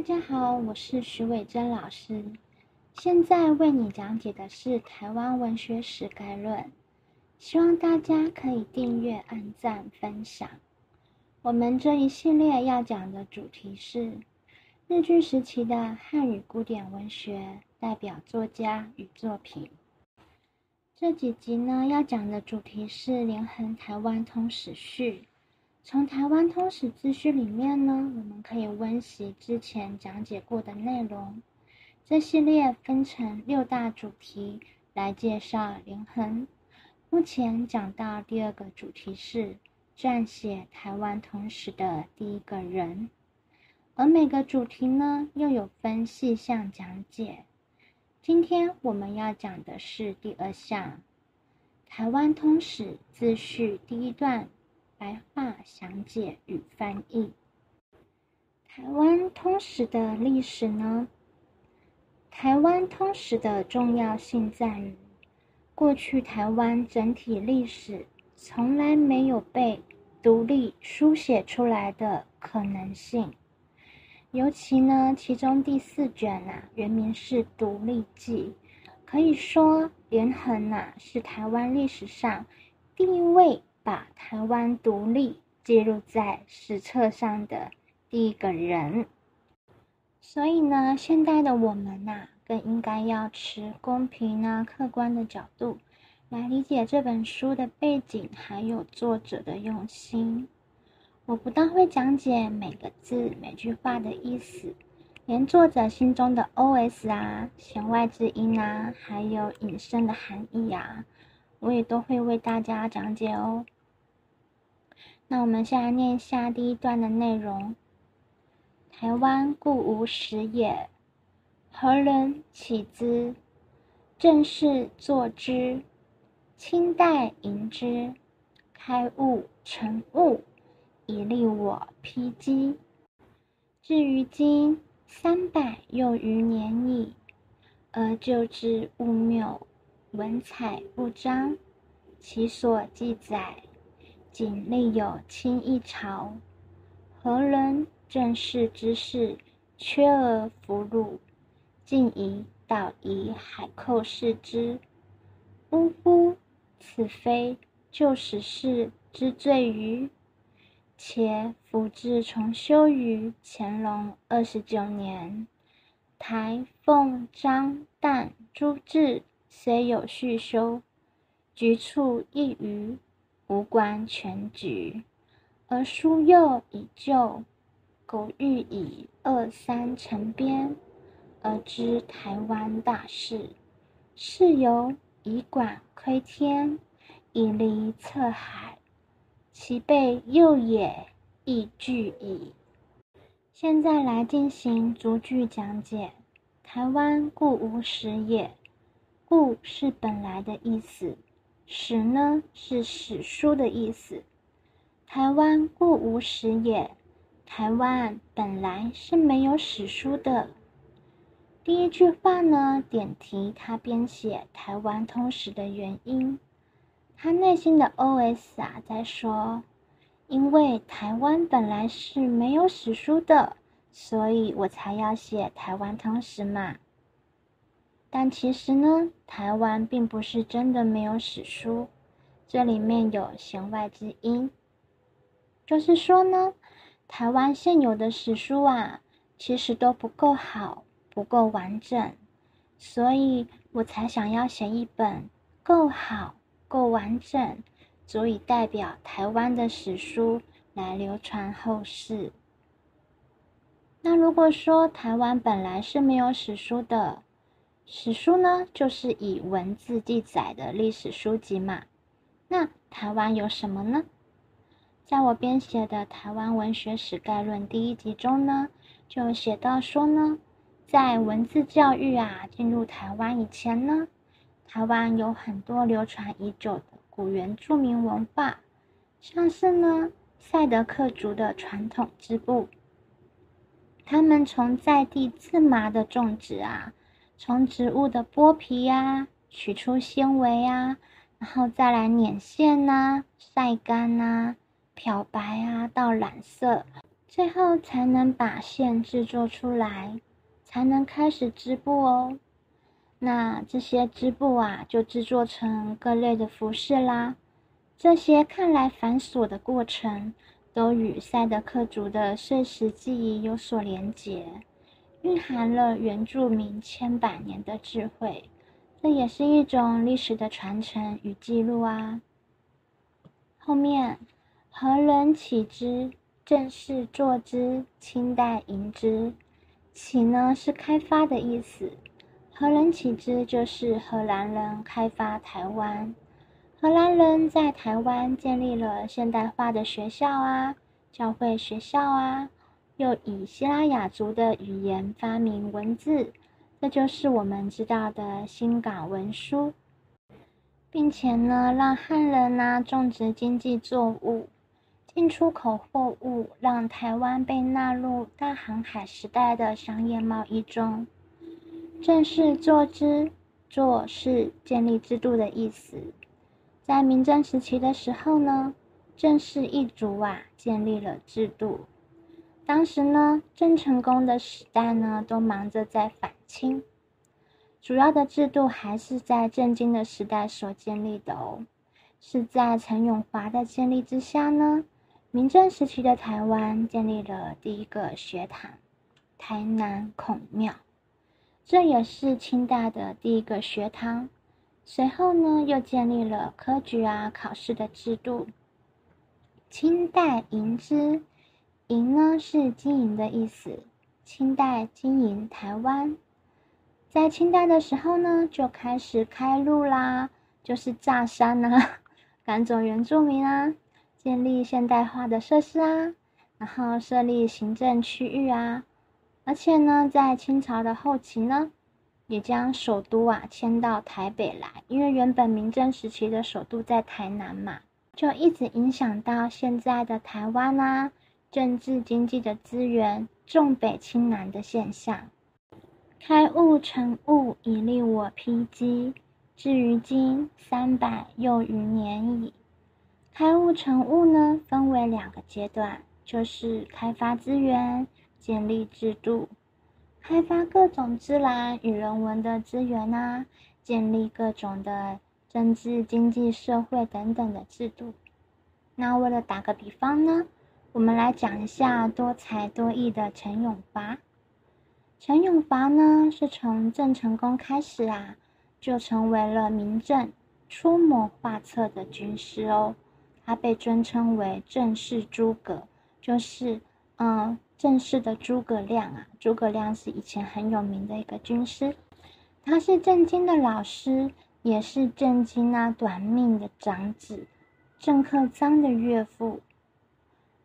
大家好，我是徐伟珍老师。现在为你讲解的是台湾文学史概论，希望大家可以订阅、按赞、分享。我们这一系列要讲的主题是日据时期的汉语古典文学代表作家与作品。这几集呢，要讲的主题是连横台湾通史序。从台湾通史资讯里面呢，我们可以温习之前讲解过的内容。这系列分成六大主题来介绍连横。目前讲到第二个主题是撰写台湾通史的第一个人，而每个主题呢又有分细项讲解。今天我们要讲的是第二项，台湾通史自序第一段。白话详解与翻译。台湾通史的历史呢？台湾通史的重要性在于，过去台湾整体历史从来没有被独立书写出来的可能性。尤其呢，其中第四卷啊，原名是《独立记》，可以说连横啊，是台湾历史上第一位。把台湾独立记录在史册上的第一个人，所以呢，现代的我们呐，更应该要持公平啊、客观的角度来理解这本书的背景，还有作者的用心。我不但会讲解每个字、每句话的意思，连作者心中的 OS 啊、弦外之音啊，还有引申的含义啊，我也都会为大家讲解哦。那我们先来念下第一段的内容：台湾故无史也，何人起之？正是作之，清代迎之，开悟成悟，以利我披机。至于今三百又余年矣，而旧之物谬，文采不彰，其所记载。仅立有清一朝，何人正视之事，缺而俘虏，竟以导夷海寇视之。呜呼！此非旧史事之罪欤？且府志重修于乾隆二十九年，台凤张旦朱志虽有续修，局处一隅。无关全局，而书又已旧，苟欲以二三成编，而知台湾大事，是由以管窥天，以离测海，其备又也亦具矣。现在来进行逐句讲解。台湾故无史也，故是本来的意思。史呢是史书的意思。台湾故无史也，台湾本来是没有史书的。第一句话呢，点题他编写《台湾通史》的原因。他内心的 OS 啊，在说：因为台湾本来是没有史书的，所以我才要写《台湾通史》嘛。但其实呢，台湾并不是真的没有史书，这里面有弦外之音，就是说呢，台湾现有的史书啊，其实都不够好，不够完整，所以我才想要写一本够好、够完整，足以代表台湾的史书来流传后世。那如果说台湾本来是没有史书的，史书呢，就是以文字记载的历史书籍嘛。那台湾有什么呢？在我编写的《台湾文学史概论》第一集中呢，就写到说呢，在文字教育啊进入台湾以前呢，台湾有很多流传已久的古原住民文化，像是呢赛德克族的传统织布，他们从在地自麻的种植啊。从植物的剥皮呀取出纤维啊，然后再来捻线呐、晒干呐、漂白啊到染色，最后才能把线制作出来，才能开始织布哦。那这些织布啊，就制作成各类的服饰啦。这些看来繁琐的过程，都与赛德克族的碎石记忆有所连结，蕴含了原住民千百年的智慧。这也是一种历史的传承与记录啊。后面，何人起之？正是作之，清代营之。起呢是开发的意思。荷兰起之就是荷兰人开发台湾，荷兰人在台湾建立了现代化的学校啊、教会学校啊，又以希腊雅族的语言发明文字，这就是我们知道的新港文书，并且呢，让汉人呐种植经济作物，进出口货物，让台湾被纳入大航海时代的商业贸易中。正式作之，作是建立制度的意思。在明正时期的时候呢，郑氏一族啊建立了制度。当时呢，郑成功的时代呢，都忙着在反清，主要的制度还是在郑经的时代所建立的哦。是在陈永华的建立之下呢，明正时期的台湾建立了第一个学堂——台南孔庙。这也是清代的第一个学堂。随后呢，又建立了科举啊考试的制度。清代营之，营呢是经营的意思。清代经营台湾，在清代的时候呢，就开始开路啦，就是炸山啊，赶走原住民啊，建立现代化的设施啊，然后设立行政区域啊。而且呢，在清朝的后期呢，也将首都啊迁到台北来，因为原本明正时期的首都在台南嘛，就一直影响到现在的台湾啊，政治经济的资源重北轻南的现象。开悟成悟，以利我披机，至于今三百又余年矣。开悟成悟呢，分为两个阶段，就是开发资源。建立制度，开发各种自然与人文的资源啊，建立各种的政治、经济、社会等等的制度。那为了打个比方呢，我们来讲一下多才多艺的陈永华。陈永华呢，是从郑成功开始啊，就成为了明正出谋划策的军师哦。他被尊称为郑氏诸葛，就是嗯。正式的诸葛亮啊，诸葛亮是以前很有名的一个军师，他是郑经的老师，也是郑经啊短命的长子郑克臧的岳父。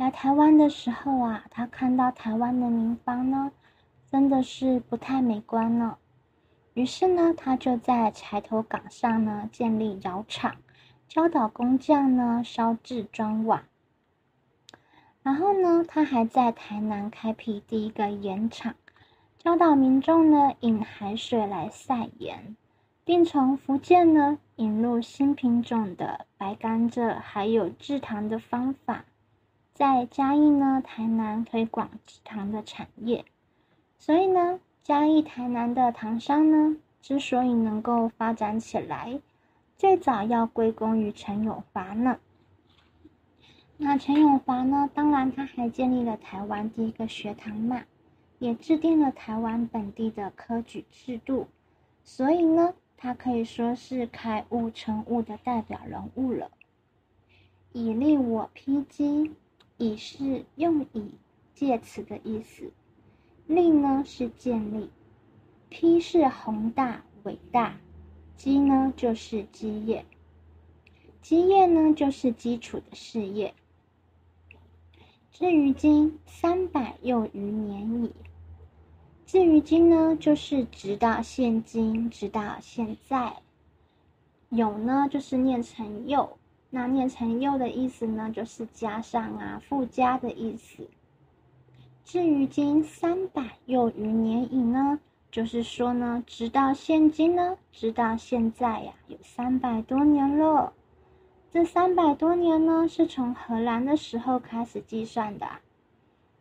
来台湾的时候啊，他看到台湾的民房呢，真的是不太美观了，于是呢，他就在柴头岗上呢建立窑厂，教导工匠呢烧制砖瓦。然后呢，他还在台南开辟第一个盐场，教导民众呢引海水来晒盐，并从福建呢引入新品种的白甘蔗，还有制糖的方法，在嘉义呢、台南推广制糖的产业。所以呢，嘉义、台南的糖商呢，之所以能够发展起来，最早要归功于陈永华呢。那陈永华呢？当然，他还建立了台湾第一个学堂嘛，也制定了台湾本地的科举制度，所以呢，他可以说是开悟成悟的代表人物了。以利我披机，以是用以介词的意思，令呢是建立，披是宏大伟大，基呢就是基业，基业呢就是基础的事业。至于今三百又余年矣。至于今呢，就是直到现今，直到现在。有呢，就是念成又。那念成又的意思呢，就是加上啊，附加的意思。至于今三百又余年矣呢，就是说呢，直到现今呢，直到现在呀，有三百多年了。这三百多年呢，是从荷兰的时候开始计算的。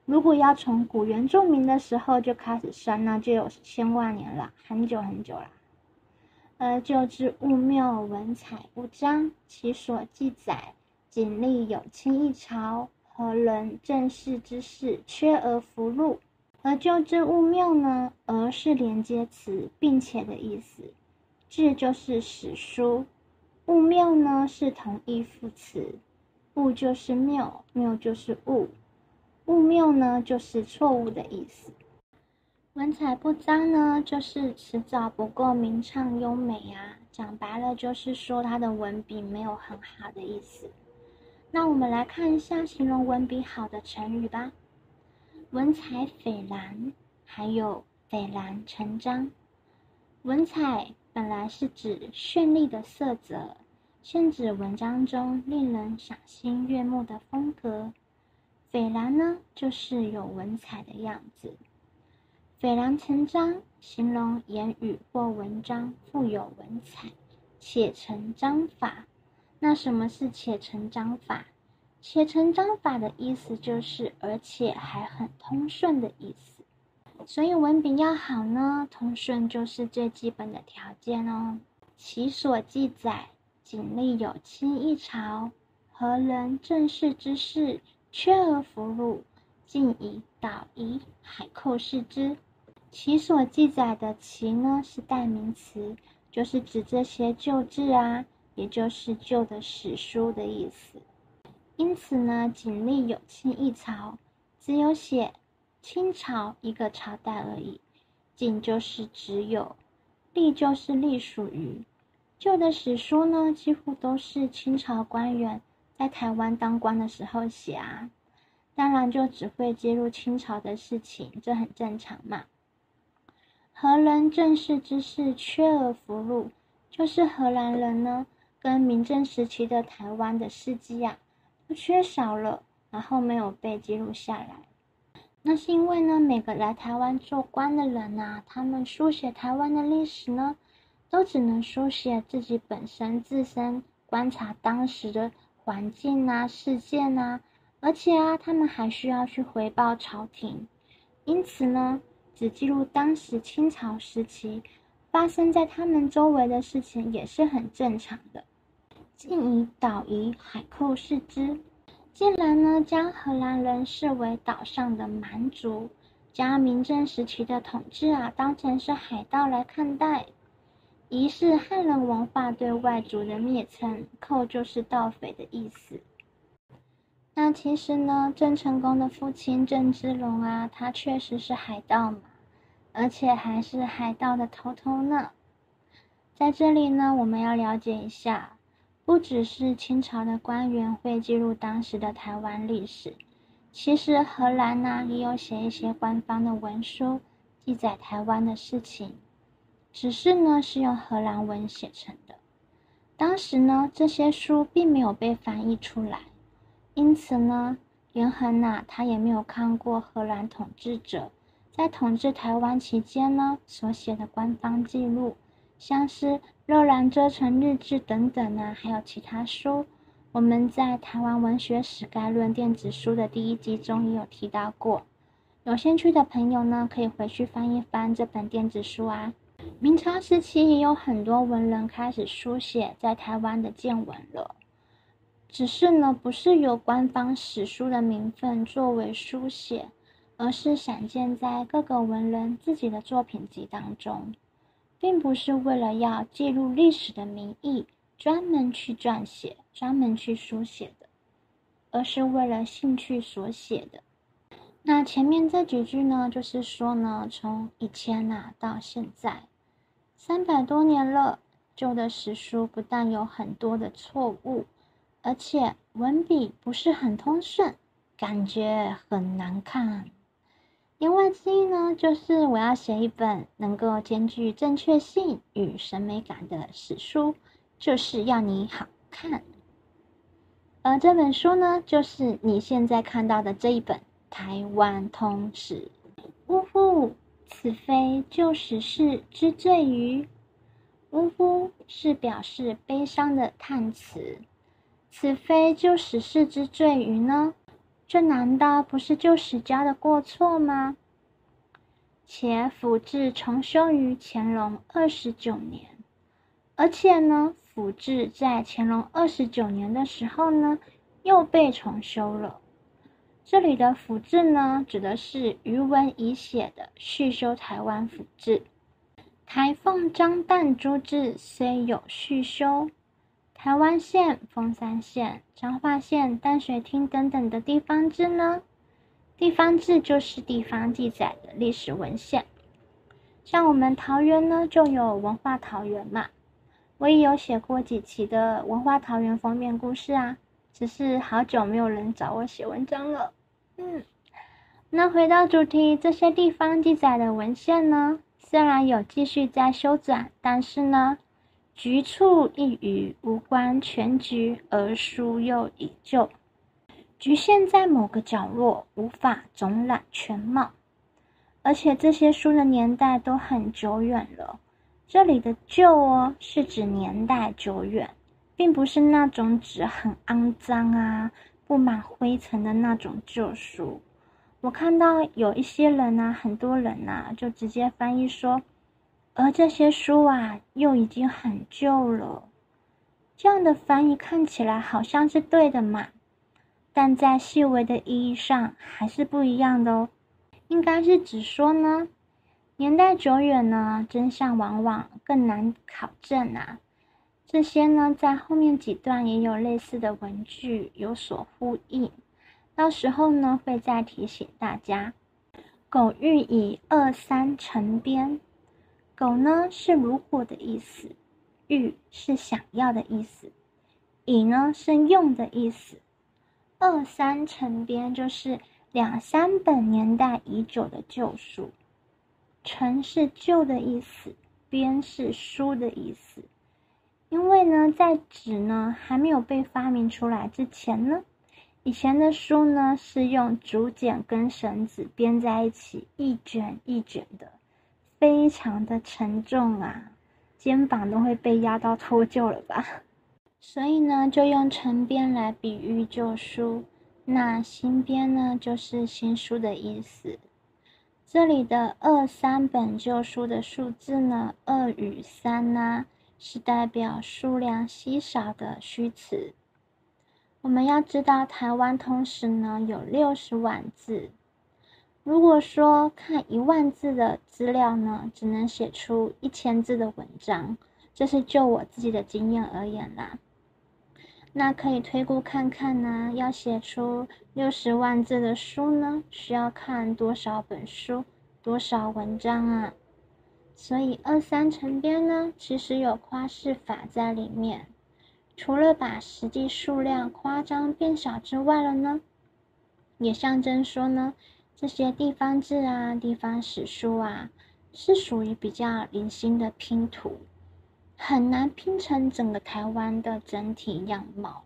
如果要从古原住民的时候就开始算，那就有千万年了，很久很久了。而就之物谬，文采不彰，其所记载，仅立有清一朝，何人正视之事，缺而弗录。而就之物谬呢，而是连接词，并且的意思。志就是史书，物谬呢是同义副词，物就是谬，谬就是物。物谬呢，就是错误的意思。文采不彰呢，就是词藻不够明畅优美啊。讲白了，就是说他的文笔没有很好的意思。那我们来看一下形容文笔好的成语吧。文采斐然，还有斐然成章。文采本来是指绚丽的色泽，现指文章中令人赏心悦目的风格。斐然呢，就是有文采的样子。斐然成章，形容言语或文章富有文采，且成章法。那什么是且成章法？且成章法的意思就是，而且还很通顺的意思。所以文笔要好呢，通顺就是最基本的条件哦。其所记载，仅立有清一朝，何人正视之事？缺而弗录，尽以导夷，海寇视之。其所记载的“其”呢，是代名词，就是指这些旧志啊，也就是旧的史书的意思。因此呢，仅立有清一朝，只有写清朝一个朝代而已。仅就是只有，隶就是隶属于旧的史书呢，几乎都是清朝官员。在台湾当官的时候写啊，当然就只会揭露清朝的事情，这很正常嘛。荷兰正式之事缺而弗录，就是荷兰人呢跟明正时期的台湾的事迹啊都缺少了，然后没有被记录下来。那是因为呢，每个来台湾做官的人呐，他们书写台湾的历史呢，都只能书写自己本身自身观察当时的。环境啊，事件啊，而且啊，他们还需要去回报朝廷，因此呢，只记录当时清朝时期发生在他们周围的事情也是很正常的。晋以岛夷海寇视之，竟然呢将荷兰人视为岛上的蛮族，将明正时期的统治啊当成是海盗来看待。夷是汉人文化对外族的蔑称，寇就是盗匪的意思。那其实呢，郑成功的父亲郑芝龙啊，他确实是海盗嘛，而且还是海盗的头头呢。在这里呢，我们要了解一下，不只是清朝的官员会记录当时的台湾历史，其实荷兰呢也有写一些官方的文书，记载台湾的事情。只是呢，是用荷兰文写成的。当时呢，这些书并没有被翻译出来，因此呢，连横呐，他也没有看过荷兰统治者在统治台湾期间呢所写的官方记录，像是《热兰遮城日志》等等啊，还有其他书。我们在《台湾文学史概论》电子书的第一集中也有提到过。有兴趣的朋友呢，可以回去翻一翻这本电子书啊。明朝时期也有很多文人开始书写在台湾的见闻了，只是呢，不是有官方史书的名分作为书写，而是散见在各个文人自己的作品集当中，并不是为了要记录历史的名义专门去撰写、专门去书写的，而是为了兴趣所写的。那前面这几句呢，就是说呢，从以前呐到现在。三百多年了，旧的史书不但有很多的错误，而且文笔不是很通顺，感觉很难看。言外之意呢，就是我要写一本能够兼具正确性与审美感的史书，就是要你好看。而这本书呢，就是你现在看到的这一本《台湾通史》。呜呼！此非旧时事之罪于，呜呼是表示悲伤的叹词。此非旧时事之罪于呢？这难道不是旧史家的过错吗？且府志重修于乾隆二十九年，而且呢，府志在乾隆二十九年的时候呢，又被重修了。这里的府志呢，指的是余文仪写的续修台湾府志。台凤张旦诸志虽有续修。台湾县、凤山县、彰化县、淡水厅等等的地方志呢？地方志就是地方记载的历史文献。像我们桃园呢，就有文化桃园嘛。我也有写过几期的文化桃园封面故事啊，只是好久没有人找我写文章了。嗯，那回到主题，这些地方记载的文献呢，虽然有继续在修转，但是呢。局促一隅无关全局，而书又已旧，局限在某个角落，无法总览全貌。而且这些书的年代都很久远了。这里的旧哦，是指年代久远，并不是那种纸很肮脏啊、布满灰尘的那种旧书。我看到有一些人啊，很多人啊，就直接翻译说。而这些书啊，又已经很旧了。这样的翻译看起来好像是对的嘛，但在细微的意义上还是不一样的哦。应该是指说呢，年代久远呢，真相往往更难考证啊。这些呢，在后面几段也有类似的文句有所呼应，到时候呢，会再提醒大家。苟欲以二三成编。狗呢是如果的意思，欲是想要的意思，以呢是用的意思，二三成编就是两三本年代已久的旧书，成是旧的意思，编是书的意思。因为呢，在纸呢还没有被发明出来之前呢，以前的书呢是用竹简跟绳子编在一起，一卷一卷的。非常的沉重啊，肩膀都会被压到脱臼了吧？所以呢，就用陈编来比喻旧书。那新编呢，就是新书的意思。这里的二三本旧书的数字呢，二与三呢，是代表数量稀少的虚词。我们要知道，台湾通史呢有六十万字。如果说看一万字的资料呢，只能写出一千字的文章，这是就我自己的经验而言啦。那可以推估看看呢，要写出六十万字的书呢，需要看多少本书、多少文章啊？所以二三成编呢，其实有夸饰法在里面，除了把实际数量夸张变小之外了呢，也象征说呢。这些地方志啊、地方史书啊，是属于比较零星的拼图，很难拼成整个台湾的整体样貌。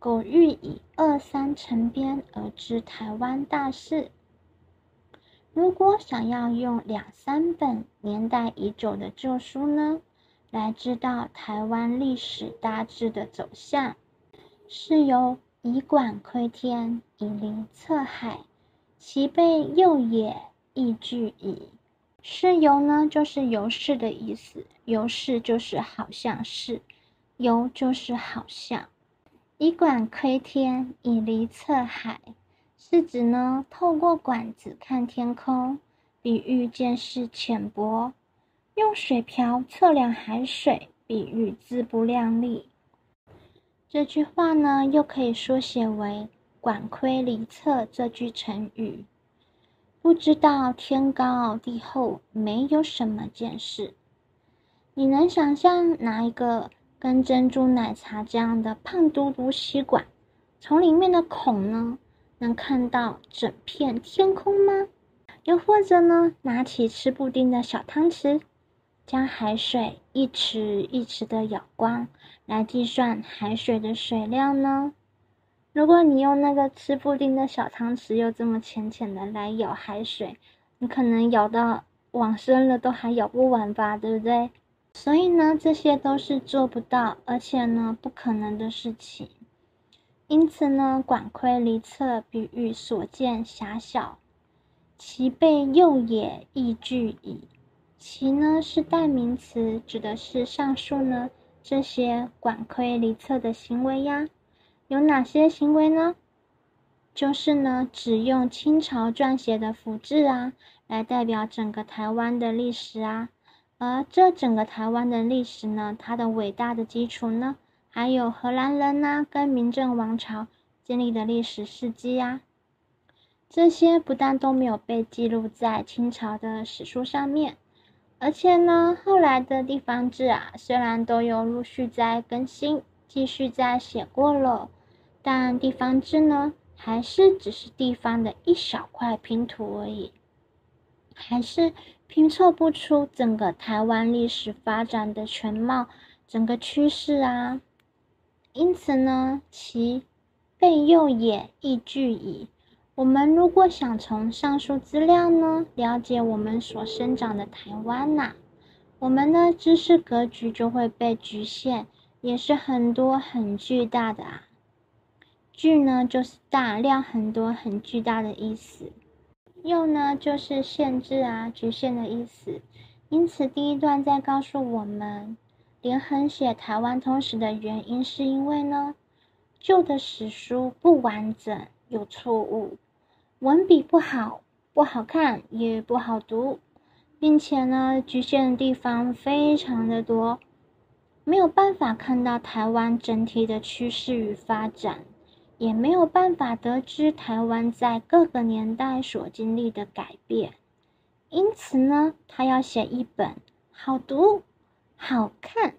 苟欲以二三成编而知台湾大事，如果想要用两三本年代已久的旧书呢，来知道台湾历史大致的走向，是由以管窥天，以临测海。其背右也，亦具矣。是由呢，就是由是的意思。由是就是好像是，由就是好像。以管窥天，以离测海，是指呢，透过管子看天空，比喻见识浅薄；用水瓢测量海水，比喻自不量力。这句话呢，又可以缩写为。管窥离测这句成语，不知道天高地厚，没有什么见识。你能想象拿一个跟珍珠奶茶这样的胖嘟嘟吸管，从里面的孔呢，能看到整片天空吗？又或者呢，拿起吃布丁的小汤匙，将海水一池一池的舀光，来计算海水的水量呢？如果你用那个吃布丁的小汤匙，又这么浅浅的来舀海水，你可能舀到往深了都还舀不完吧，对不对？所以呢，这些都是做不到，而且呢，不可能的事情。因此呢，管窥离侧比喻所见狭小，其被诱也亦具矣。其呢是代名词，指的是上述呢这些管窥离侧的行为呀。有哪些行为呢？就是呢，只用清朝撰写的府志啊，来代表整个台湾的历史啊。而这整个台湾的历史呢，它的伟大的基础呢，还有荷兰人呐跟明郑王朝建立的历史事迹啊。这些不但都没有被记录在清朝的史书上面。而且呢，后来的地方志啊，虽然都有陆续在更新，继续在写过了，但地方志呢，还是只是地方的一小块拼图而已，还是拼凑不出整个台湾历史发展的全貌、整个趋势啊。因此呢，其备用也亦具矣。我们如果想从上述资料呢了解我们所生长的台湾呐，我们的知识格局就会被局限，也是很多很巨大的啊。巨呢就是大量很多很巨大的意思，又呢就是限制啊局限的意思。因此第一段在告诉我们，连横写台湾通史的原因是因为呢旧的史书不完整有错误。文笔不好，不好看，也不好读，并且呢，局限的地方非常的多，没有办法看到台湾整体的趋势与发展，也没有办法得知台湾在各个年代所经历的改变。因此呢，他要写一本好读、好看，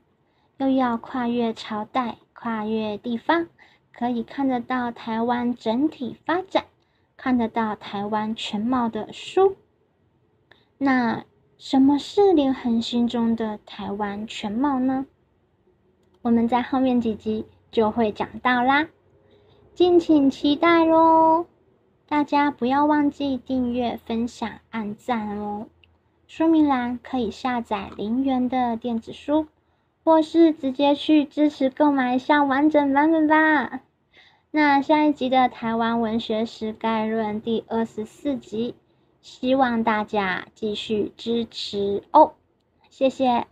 又要跨越朝代、跨越地方，可以看得到台湾整体发展。看得到台湾全貌的书，那什么是连恒心中的台湾全貌呢？我们在后面几集就会讲到啦，敬请期待哦！大家不要忘记订阅、分享、按赞哦。说明栏可以下载零元的电子书，或是直接去支持购买一下完整版本吧。那下一集的《台湾文学史概论》第二十四集，希望大家继续支持哦，谢谢。